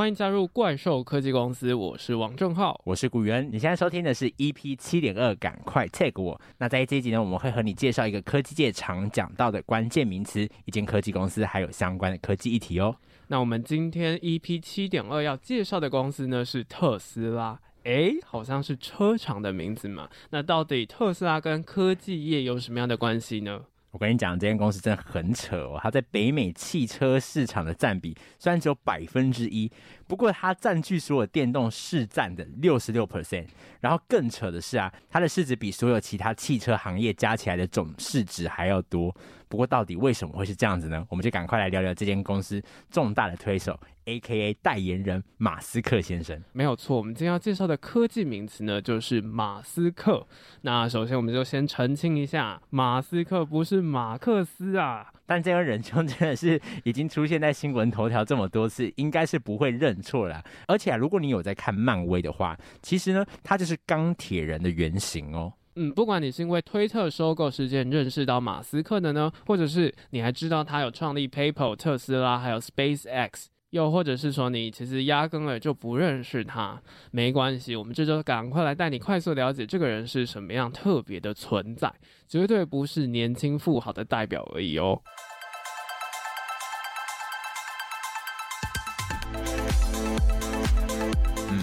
欢迎加入怪兽科技公司，我是王正浩，我是古元。你现在收听的是 EP 七点二，赶快 tag 我。那在这一集呢，我们会和你介绍一个科技界常讲到的关键名词，一间科技公司，还有相关的科技议题哦。那我们今天 EP 七点二要介绍的公司呢，是特斯拉。诶，好像是车厂的名字嘛？那到底特斯拉跟科技业有什么样的关系呢？我跟你讲，这间公司真的很扯哦。它在北美汽车市场的占比虽然只有百分之一，不过它占据所有电动市占的六十六 percent。然后更扯的是啊，它的市值比所有其他汽车行业加起来的总市值还要多。不过到底为什么会是这样子呢？我们就赶快来聊聊这间公司重大的推手。A.K.A. 代言人马斯克先生，没有错。我们今天要介绍的科技名词呢，就是马斯克。那首先，我们就先澄清一下，马斯克不是马克思啊。但这个人就真的是已经出现在新闻头条这么多次，应该是不会认错啦。而且啊，如果你有在看漫威的话，其实呢，他就是钢铁人的原型哦。嗯，不管你是因为推特收购事件认识到马斯克的呢，或者是你还知道他有创立 PayPal、特斯拉，还有 SpaceX。又或者是说你其实压根儿就不认识他，没关系，我们这周赶快来带你快速了解这个人是什么样特别的存在，绝对不是年轻富豪的代表而已哦。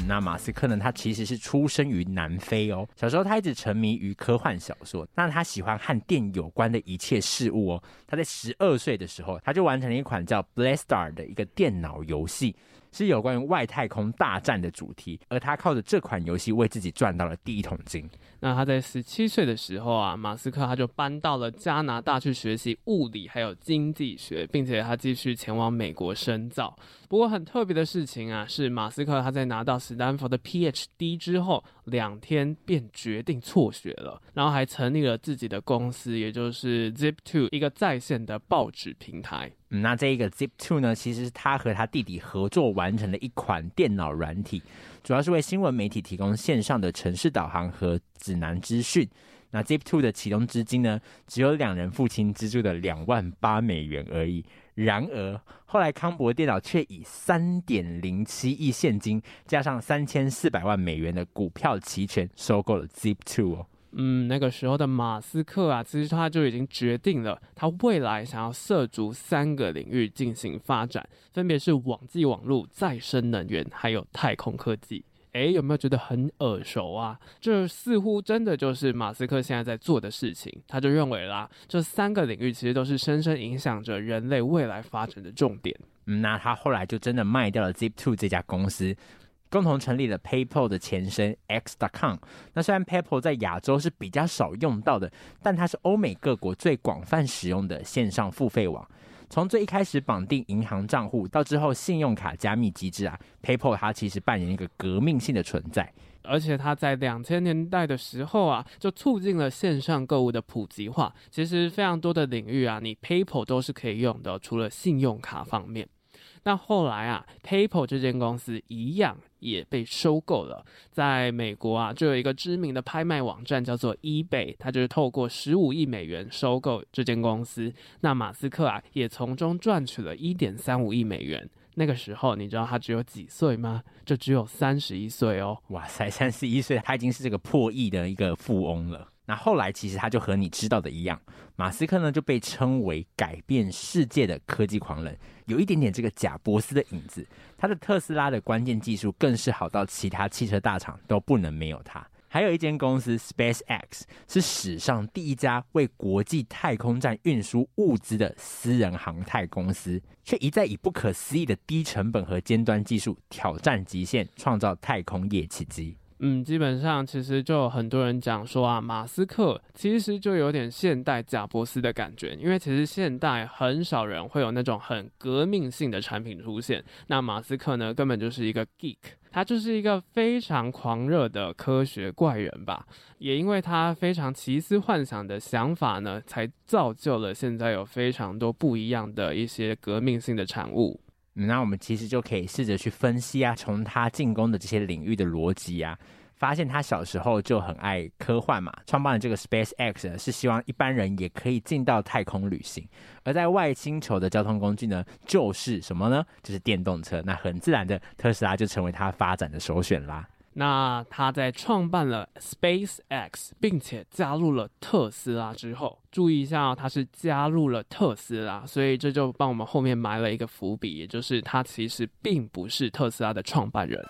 那马斯克呢？他其实是出生于南非哦。小时候他一直沉迷于科幻小说，那他喜欢和电有关的一切事物哦。他在十二岁的时候，他就完成了一款叫《Blaster》的一个电脑游戏。是有关于外太空大战的主题，而他靠着这款游戏为自己赚到了第一桶金。那他在十七岁的时候啊，马斯克他就搬到了加拿大去学习物理还有经济学，并且他继续前往美国深造。不过很特别的事情啊，是马斯克他在拿到斯丹佛的 PhD 之后，两天便决定辍学了，然后还成立了自己的公司，也就是 Zip2，一个在线的报纸平台。嗯，那这一个 Zip Two 呢，其实是他和他弟弟合作完成的一款电脑软体，主要是为新闻媒体提供线上的城市导航和指南资讯。那 Zip Two 的启动资金呢，只有两人父亲资助的两万八美元而已。然而，后来康柏电脑却以三点零七亿现金加上三千四百万美元的股票期权收购了 Zip Two 哦。嗯，那个时候的马斯克啊，其实他就已经决定了，他未来想要涉足三个领域进行发展，分别是网际网络、再生能源，还有太空科技。诶，有没有觉得很耳熟啊？这似乎真的就是马斯克现在在做的事情。他就认为啦，这三个领域其实都是深深影响着人类未来发展的重点。嗯，那他后来就真的卖掉了 Zip2 这家公司。共同成立了 PayPal 的前身 X.com。那虽然 PayPal 在亚洲是比较少用到的，但它是欧美各国最广泛使用的线上付费网。从最一开始绑定银行账户，到之后信用卡加密机制啊，PayPal 它其实扮演一个革命性的存在。而且它在两千年代的时候啊，就促进了线上购物的普及化。其实非常多的领域啊，你 PayPal 都是可以用的，除了信用卡方面。那后来啊，PayPal 这间公司一样也被收购了。在美国啊，就有一个知名的拍卖网站叫做 eBay，它就是透过十五亿美元收购这间公司。那马斯克啊，也从中赚取了一点三五亿美元。那个时候，你知道他只有几岁吗？就只有三十一岁哦。哇塞，三十一岁，他已经是这个破亿的一个富翁了。那后来其实他就和你知道的一样，马斯克呢就被称为改变世界的科技狂人，有一点点这个贾伯斯的影子。他的特斯拉的关键技术更是好到其他汽车大厂都不能没有他。还有一间公司 SpaceX 是史上第一家为国际太空站运输物资的私人航太公司，却一再以不可思议的低成本和尖端技术挑战极限，创造太空业奇迹。嗯，基本上其实就有很多人讲说啊，马斯克其实就有点现代贾伯斯的感觉，因为其实现代很少人会有那种很革命性的产品出现，那马斯克呢，根本就是一个 geek，他就是一个非常狂热的科学怪人吧，也因为他非常奇思幻想的想法呢，才造就了现在有非常多不一样的一些革命性的产物。那我们其实就可以试着去分析啊，从他进攻的这些领域的逻辑啊，发现他小时候就很爱科幻嘛，创办了这个 SpaceX，是希望一般人也可以进到太空旅行。而在外星球的交通工具呢，就是什么呢？就是电动车。那很自然的，特斯拉就成为他发展的首选啦。那他在创办了 SpaceX，并且加入了特斯拉之后，注意一下哦，他是加入了特斯拉，所以这就帮我们后面埋了一个伏笔，也就是他其实并不是特斯拉的创办人。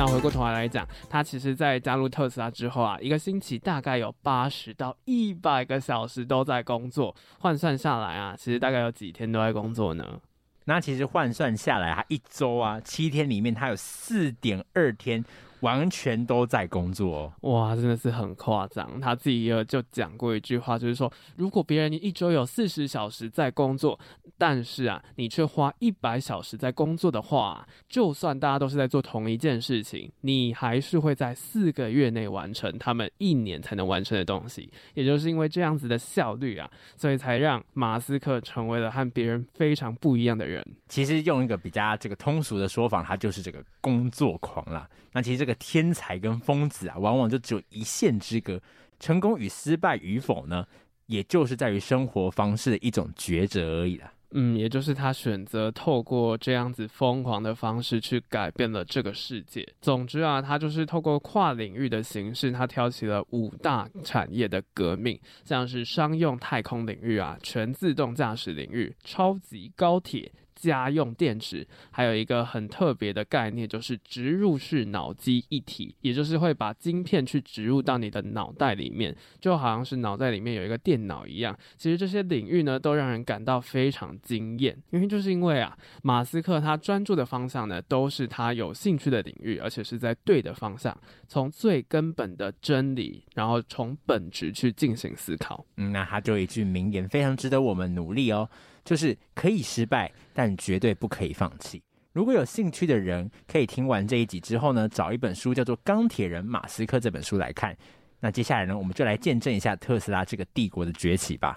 那回过头来来讲，他其实，在加入特斯拉之后啊，一个星期大概有八十到一百个小时都在工作，换算下来啊，其实大概有几天都在工作呢？那其实换算下来，他一周啊，七天里面他有四点二天。完全都在工作哦，哇，真的是很夸张。他自己也有就讲过一句话，就是说，如果别人一周有四十小时在工作，但是啊，你却花一百小时在工作的话，就算大家都是在做同一件事情，你还是会在四个月内完成他们一年才能完成的东西。也就是因为这样子的效率啊，所以才让马斯克成为了和别人非常不一样的人。其实用一个比较这个通俗的说法，他就是这个工作狂啦。那其实这个天才跟疯子啊，往往就只有一线之隔。成功与失败与否呢，也就是在于生活方式的一种抉择而已啦。嗯，也就是他选择透过这样子疯狂的方式去改变了这个世界。总之啊，他就是透过跨领域的形式，他挑起了五大产业的革命，像是商用太空领域啊、全自动驾驶领域、超级高铁。家用电池，还有一个很特别的概念，就是植入式脑机一体，也就是会把晶片去植入到你的脑袋里面，就好像是脑袋里面有一个电脑一样。其实这些领域呢，都让人感到非常惊艳，因为就是因为啊，马斯克他专注的方向呢，都是他有兴趣的领域，而且是在对的方向，从最根本的真理，然后从本质去进行思考。嗯，那他就一句名言，非常值得我们努力哦。就是可以失败，但绝对不可以放弃。如果有兴趣的人，可以听完这一集之后呢，找一本书叫做《钢铁人马斯克》这本书来看。那接下来呢，我们就来见证一下特斯拉这个帝国的崛起吧。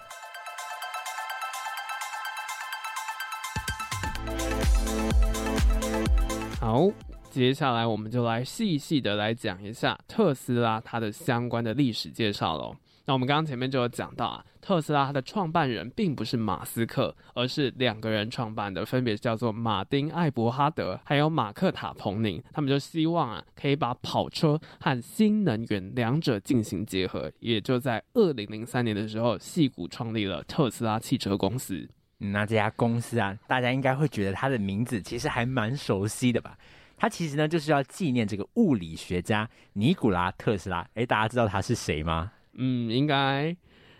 好，接下来我们就来细细的来讲一下特斯拉它的相关的历史介绍喽。那我们刚刚前面就有讲到啊，特斯拉它的创办人并不是马斯克，而是两个人创办的，分别叫做马丁·艾伯哈德还有马克塔·彭宁。他们就希望啊，可以把跑车和新能源两者进行结合，也就在二零零三年的时候，矽谷创立了特斯拉汽车公司。那这家公司啊，大家应该会觉得它的名字其实还蛮熟悉的吧？它其实呢，就是要纪念这个物理学家尼古拉·特斯拉。诶，大家知道他是谁吗？嗯，应该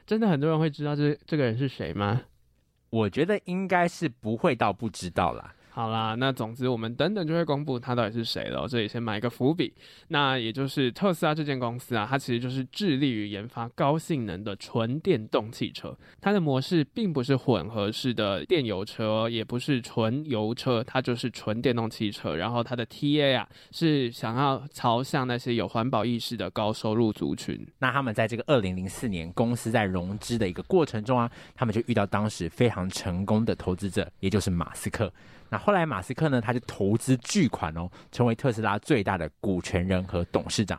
真的很多人会知道这这个人是谁吗？我觉得应该是不会到不知道啦。好啦，那总之我们等等就会公布他到底是谁了。这里先埋一个伏笔，那也就是特斯拉这间公司啊，它其实就是致力于研发高性能的纯电动汽车。它的模式并不是混合式的电油车，也不是纯油车，它就是纯电动汽车。然后它的 TA 啊，是想要朝向那些有环保意识的高收入族群。那他们在这个二零零四年公司在融资的一个过程中啊，他们就遇到当时非常成功的投资者，也就是马斯克。那后来马斯克呢，他就投资巨款哦，成为特斯拉最大的股权人和董事长。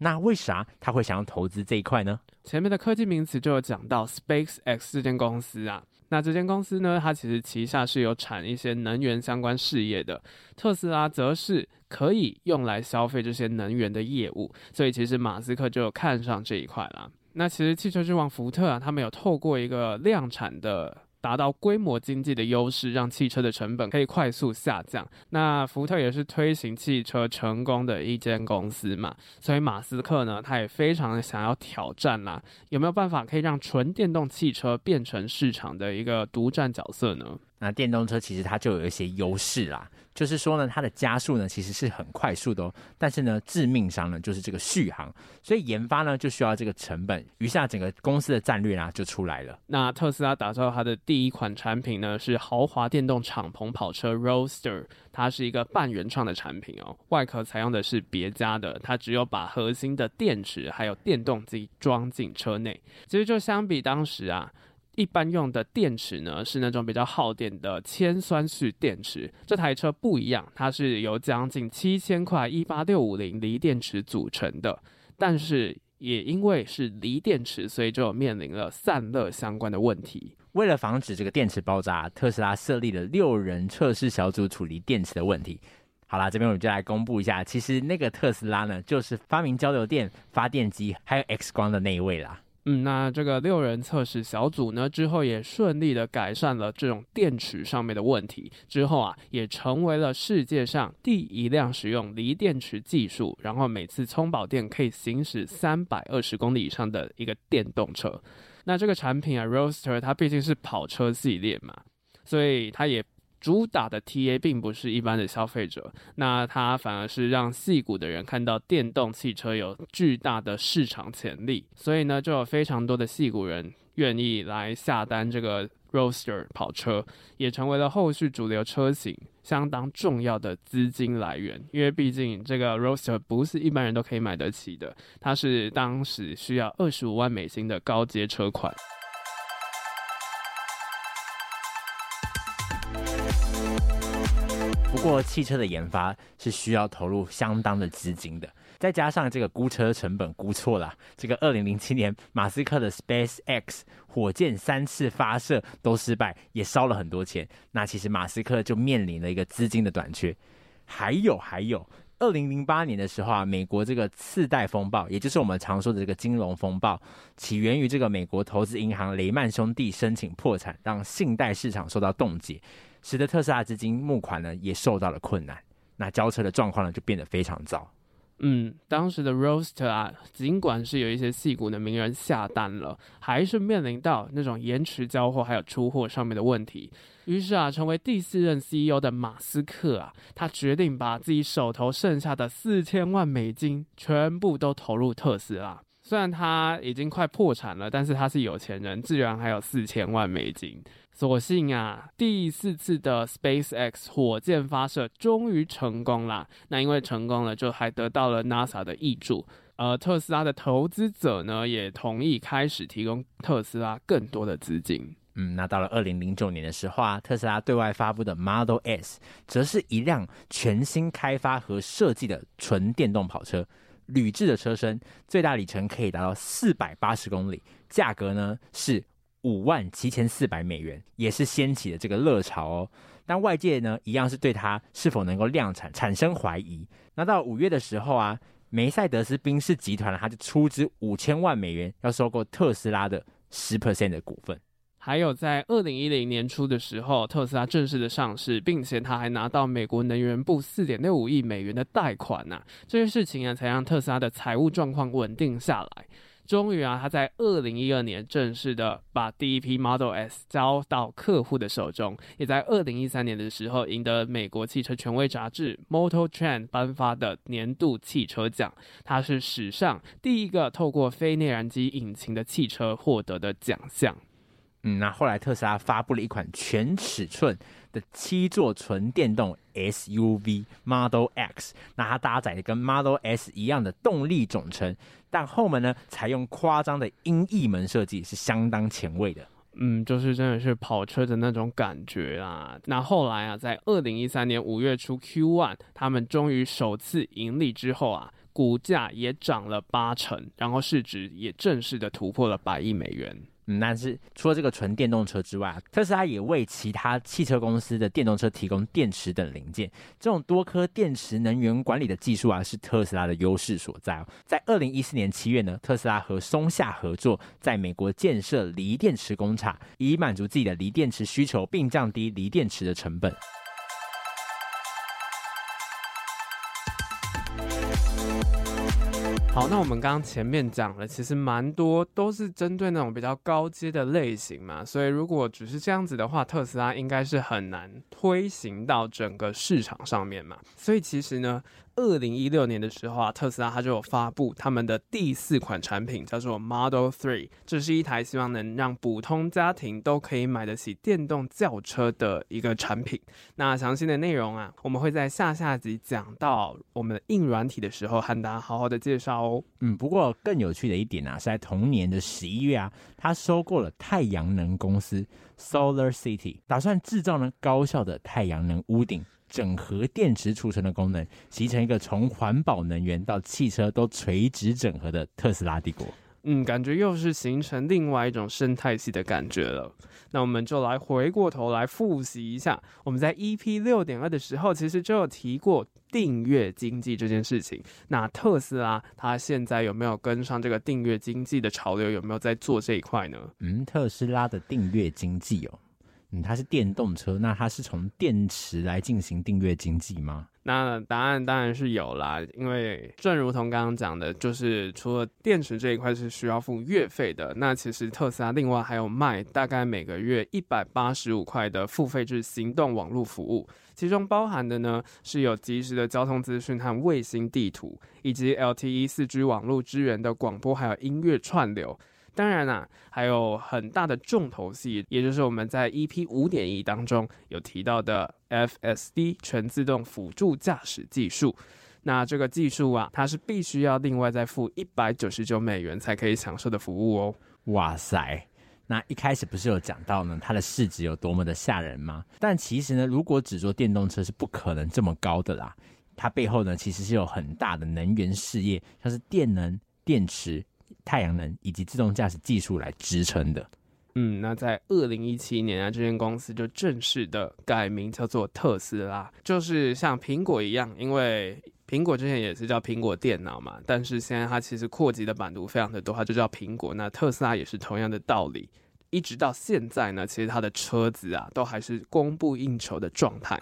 那为啥他会想要投资这一块呢？前面的科技名词就有讲到 SpaceX 这间公司啊。那这间公司呢，它其实旗下是有产一些能源相关事业的，特斯拉则是可以用来消费这些能源的业务。所以其实马斯克就有看上这一块啦。那其实汽车之王福特啊，他们有透过一个量产的。达到规模经济的优势，让汽车的成本可以快速下降。那福特也是推行汽车成功的一间公司嘛，所以马斯克呢，他也非常的想要挑战啦，有没有办法可以让纯电动汽车变成市场的一个独占角色呢？那电动车其实它就有一些优势啦，就是说呢，它的加速呢其实是很快速的哦，但是呢，致命伤呢就是这个续航，所以研发呢就需要这个成本，于是啊，整个公司的战略啊就出来了。那特斯拉打造它的第一款产品呢是豪华电动敞篷跑车 Roadster，它是一个半原创的产品哦，外壳采用的是别家的，它只有把核心的电池还有电动机装进车内，其实就相比当时啊。一般用的电池呢，是那种比较耗电的铅酸式电池。这台车不一样，它是由将近七千块一八六五零锂电池组成的。但是也因为是锂电池，所以就面临了散热相关的问题。为了防止这个电池爆炸，特斯拉设立了六人测试小组处理电池的问题。好啦，这边我们就来公布一下，其实那个特斯拉呢，就是发明交流电发电机还有 X 光的那一位啦。嗯，那这个六人测试小组呢，之后也顺利的改善了这种电池上面的问题，之后啊，也成为了世界上第一辆使用锂电池技术，然后每次充饱电可以行驶三百二十公里以上的一个电动车。那这个产品啊 r o a s t e r 它毕竟是跑车系列嘛，所以它也。主打的 TA 并不是一般的消费者，那它反而是让细谷的人看到电动汽车有巨大的市场潜力，所以呢，就有非常多的细谷人愿意来下单这个 r o a s t e r 跑车，也成为了后续主流车型相当重要的资金来源。因为毕竟这个 r o a s t e r 不是一般人都可以买得起的，它是当时需要二十五万美金的高阶车款。过，汽车的研发是需要投入相当的资金的，再加上这个估车成本估错了。这个二零零七年，马斯克的 SpaceX 火箭三次发射都失败，也烧了很多钱。那其实马斯克就面临了一个资金的短缺。还有还有，二零零八年的时候啊，美国这个次贷风暴，也就是我们常说的这个金融风暴，起源于这个美国投资银行雷曼兄弟申请破产，让信贷市场受到冻结。使得特斯拉资金募款呢也受到了困难，那交车的状况呢就变得非常糟。嗯，当时的 Roadster 啊，尽管是有一些矽谷的名人下单了，还是面临到那种延迟交货还有出货上面的问题。于是啊，成为第四任 CEO 的马斯克啊，他决定把自己手头剩下的四千万美金全部都投入特斯拉。虽然他已经快破产了，但是他是有钱人，自然还有四千万美金。所幸啊，第四次的 SpaceX 火箭发射终于成功了。那因为成功了，就还得到了 NASA 的挹注。而特斯拉的投资者呢，也同意开始提供特斯拉更多的资金。嗯，那到了二零零九年的时候啊，特斯拉对外发布的 Model S，则是一辆全新开发和设计的纯电动跑车，铝制的车身，最大里程可以达到四百八十公里，价格呢是。五万七千四百美元，也是掀起了这个热潮哦。但外界呢，一样是对它是否能够量产产生怀疑。那到五月的时候啊，梅赛德斯宾士集团呢它就出资五千万美元要收购特斯拉的十 percent 的股份。还有在二零一零年初的时候，特斯拉正式的上市，并且他还拿到美国能源部四点六五亿美元的贷款呐、这些事情啊，才让特斯拉的财务状况稳定下来。终于啊，他在二零一二年正式的把第一批 Model S 交到客户的手中，也在二零一三年的时候赢得美国汽车权威杂志 Motor Trend 颁发的年度汽车奖。它是史上第一个透过非内燃机引擎的汽车获得的奖项。嗯，那后来特斯拉发布了一款全尺寸的七座纯电动 SUV Model X，那它搭载的跟 Model S 一样的动力总成，但后门呢采用夸张的鹰翼门设计，是相当前卫的。嗯，就是真的是跑车的那种感觉啊。那后来啊，在二零一三年五月初 Q One 他们终于首次盈利之后啊，股价也涨了八成，然后市值也正式的突破了百亿美元。嗯，但是除了这个纯电动车之外，特斯拉也为其他汽车公司的电动车提供电池等零件。这种多颗电池能源管理的技术啊，是特斯拉的优势所在。在二零一四年七月呢，特斯拉和松下合作，在美国建设锂电池工厂，以满足自己的锂电池需求，并降低锂电池的成本。好，那我们刚刚前面讲了，其实蛮多都是针对那种比较高阶的类型嘛，所以如果只是这样子的话，特斯拉应该是很难推行到整个市场上面嘛。所以其实呢，二零一六年的时候啊，特斯拉它就有发布他们的第四款产品，叫做 Model Three。这是一台希望能让普通家庭都可以买得起电动轿车的一个产品。那详细的内容啊，我们会在下下集讲到我们的硬软体的时候，和大家好好的介绍哦。嗯，不过更有趣的一点啊，是在同年的十一月啊，他收购了太阳能公司 Solar City，打算制造呢高效的太阳能屋顶。整合电池储存的功能，形成一个从环保能源到汽车都垂直整合的特斯拉帝国。嗯，感觉又是形成另外一种生态系的感觉了。那我们就来回过头来复习一下，我们在 EP 六点二的时候，其实就有提过订阅经济这件事情。那特斯拉它现在有没有跟上这个订阅经济的潮流？有没有在做这一块呢？嗯，特斯拉的订阅经济哦。嗯，它是电动车，那它是从电池来进行订阅经济吗？那答案当然是有啦，因为正如同刚刚讲的，就是除了电池这一块是需要付月费的，那其实特斯拉另外还有卖大概每个月一百八十五块的付费制行动网络服务，其中包含的呢是有及时的交通资讯和卫星地图，以及 LTE 四 G 网络支援的广播还有音乐串流。当然啦、啊，还有很大的重头戏，也就是我们在 EP 五点一当中有提到的 FSD 全自动辅助驾驶技术。那这个技术啊，它是必须要另外再付一百九十九美元才可以享受的服务哦。哇塞，那一开始不是有讲到呢，它的市值有多么的吓人吗？但其实呢，如果只做电动车是不可能这么高的啦。它背后呢，其实是有很大的能源事业，像是电能、电池。太阳能以及自动驾驶技术来支撑的。嗯，那在二零一七年啊，这间公司就正式的改名叫做特斯拉，就是像苹果一样，因为苹果之前也是叫苹果电脑嘛，但是现在它其实扩及的版图非常的多，它就叫苹果。那特斯拉也是同样的道理，一直到现在呢，其实它的车子啊，都还是供不应求的状态。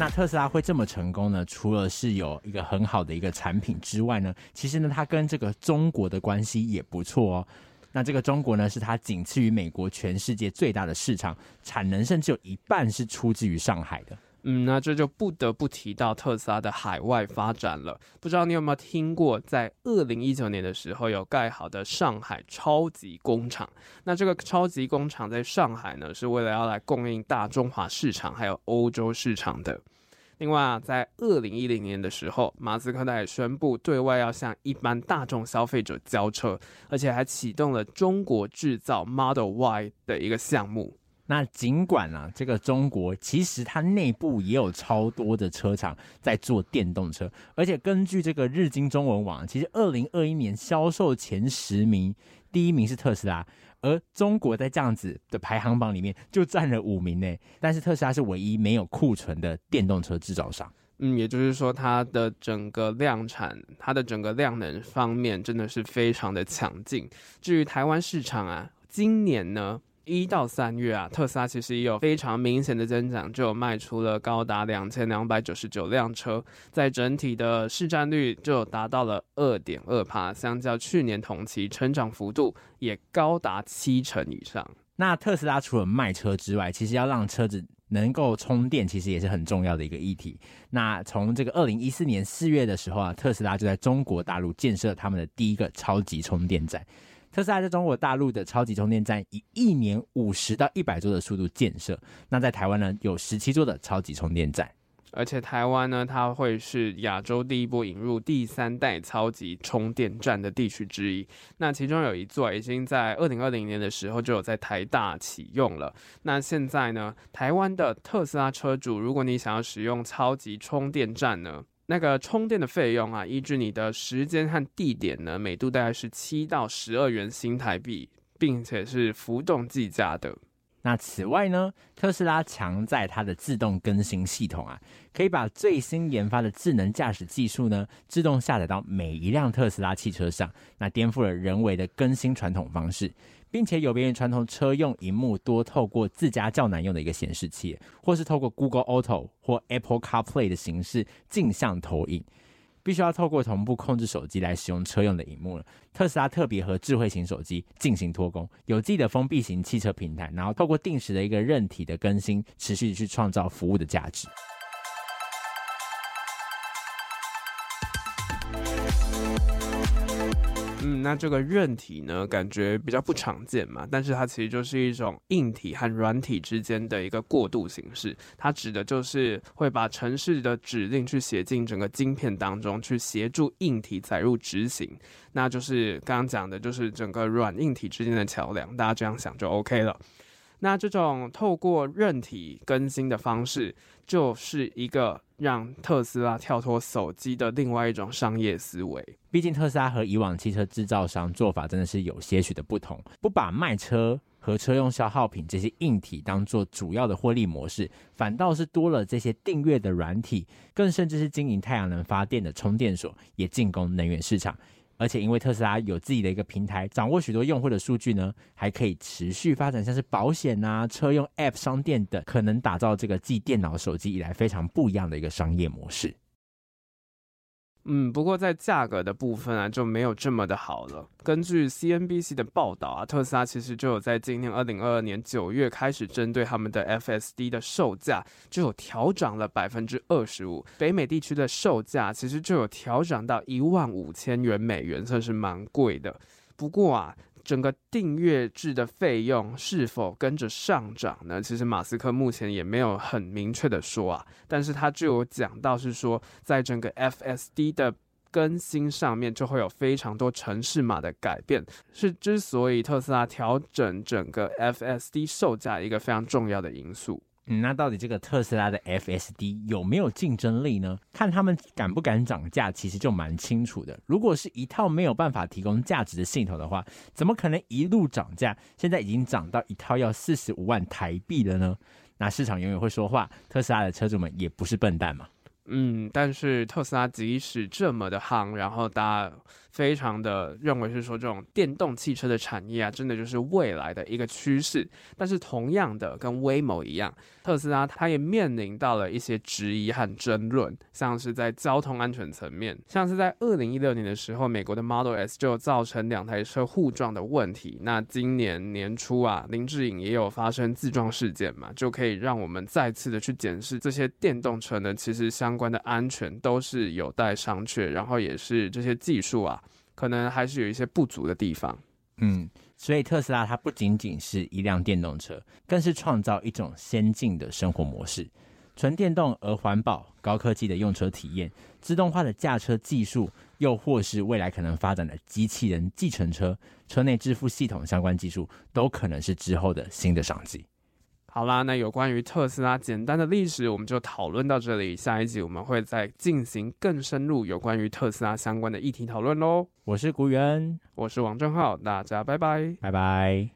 那特斯拉会这么成功呢？除了是有一个很好的一个产品之外呢，其实呢，它跟这个中国的关系也不错哦。那这个中国呢，是它仅次于美国全世界最大的市场，产能甚至有一半是出自于上海的。嗯，那这就不得不提到特斯拉的海外发展了。不知道你有没有听过，在二零一九年的时候有盖好的上海超级工厂。那这个超级工厂在上海呢，是为了要来供应大中华市场还有欧洲市场的。另外啊，在二零一零年的时候，马斯克他也宣布对外要向一般大众消费者交车，而且还启动了中国制造 Model Y 的一个项目。那尽管啊，这个中国其实它内部也有超多的车厂在做电动车，而且根据这个日经中文网，其实二零二一年销售前十名，第一名是特斯拉，而中国在这样子的排行榜里面就占了五名呢。但是特斯拉是唯一没有库存的电动车制造商。嗯，也就是说它的整个量产，它的整个量能方面真的是非常的强劲。至于台湾市场啊，今年呢，一到三月啊，特斯拉其实也有非常明显的增长，就卖出了高达两千两百九十九辆车，在整体的市占率就达到了二点二趴，相较去年同期成长幅度也高达七成以上。那特斯拉除了卖车之外，其实要让车子能够充电，其实也是很重要的一个议题。那从这个二零一四年四月的时候啊，特斯拉就在中国大陆建设他们的第一个超级充电站。特斯拉在中国大陆的超级充电站以一年五十到一百座的速度建设。那在台湾呢，有十七座的超级充电站，而且台湾呢，它会是亚洲第一波引入第三代超级充电站的地区之一。那其中有一座已经在二零二零年的时候就有在台大启用了。那现在呢，台湾的特斯拉车主，如果你想要使用超级充电站呢，那个充电的费用啊，依据你的时间和地点呢，每度大概是七到十二元新台币，并且是浮动计价的。那此外呢，特斯拉强在它的自动更新系统啊，可以把最新研发的智能驾驶技术呢，自动下载到每一辆特斯拉汽车上，那颠覆了人为的更新传统方式。并且有别于传统车用荧幕多透过自家较难用的一个显示器，或是透过 Google Auto 或 Apple CarPlay 的形式镜像投影，必须要透过同步控制手机来使用车用的荧幕了。特斯拉特别和智慧型手机进行脱钩，有自己的封闭型汽车平台，然后透过定时的一个韧体的更新，持续去创造服务的价值。那这个韧体呢，感觉比较不常见嘛，但是它其实就是一种硬体和软体之间的一个过渡形式。它指的就是会把城市的指令去写进整个晶片当中，去协助硬体载入执行。那就是刚刚讲的，就是整个软硬体之间的桥梁。大家这样想就 OK 了。那这种透过韧体更新的方式，就是一个让特斯拉跳脱手机的另外一种商业思维。毕竟特斯拉和以往汽车制造商做法真的是有些许的不同，不把卖车和车用消耗品这些硬体当做主要的获利模式，反倒是多了这些订阅的软体，更甚至是经营太阳能发电的充电所，也进攻能源市场。而且因为特斯拉有自己的一个平台，掌握许多用户的数据呢，还可以持续发展像是保险啊、车用 App 商店等，可能打造这个继电脑、手机以来非常不一样的一个商业模式。嗯，不过在价格的部分啊，就没有这么的好了。根据 CNBC 的报道啊，特斯拉其实就有在今年二零二二年九月开始，针对他们的 FSD 的售价就有调涨了百分之二十五。北美地区的售价其实就有调涨到一万五千元美元，算是蛮贵的。不过啊。整个订阅制的费用是否跟着上涨呢？其实马斯克目前也没有很明确的说啊，但是他就有讲到是说，在整个 FSD 的更新上面就会有非常多城市码的改变，是之所以特斯拉调整整个 FSD 售价一个非常重要的因素。那到底这个特斯拉的 FSD 有没有竞争力呢？看他们敢不敢涨价，其实就蛮清楚的。如果是一套没有办法提供价值的系统的话，怎么可能一路涨价？现在已经涨到一套要四十五万台币了呢？那市场永远会说话，特斯拉的车主们也不是笨蛋嘛。嗯，但是特斯拉即使这么的夯，然后大家非常的认为是说这种电动汽车的产业啊，真的就是未来的一个趋势。但是同样的，跟威某一样，特斯拉它也面临到了一些质疑和争论，像是在交通安全层面，像是在二零一六年的时候，美国的 Model S 就造成两台车互撞的问题。那今年年初啊，林志颖也有发生自撞事件嘛，就可以让我们再次的去检视这些电动车呢，其实相关的安全都是有待商榷，然后也是这些技术啊。可能还是有一些不足的地方，嗯，所以特斯拉它不仅仅是一辆电动车，更是创造一种先进的生活模式，纯电动而环保、高科技的用车体验、自动化的驾车技术，又或是未来可能发展的机器人计程车、车内支付系统相关技术，都可能是之后的新的商机。好啦，那有关于特斯拉简单的历史，我们就讨论到这里。下一集我们会再进行更深入有关于特斯拉相关的议题讨论喽。我是古元，我是王正浩，大家拜拜，拜拜。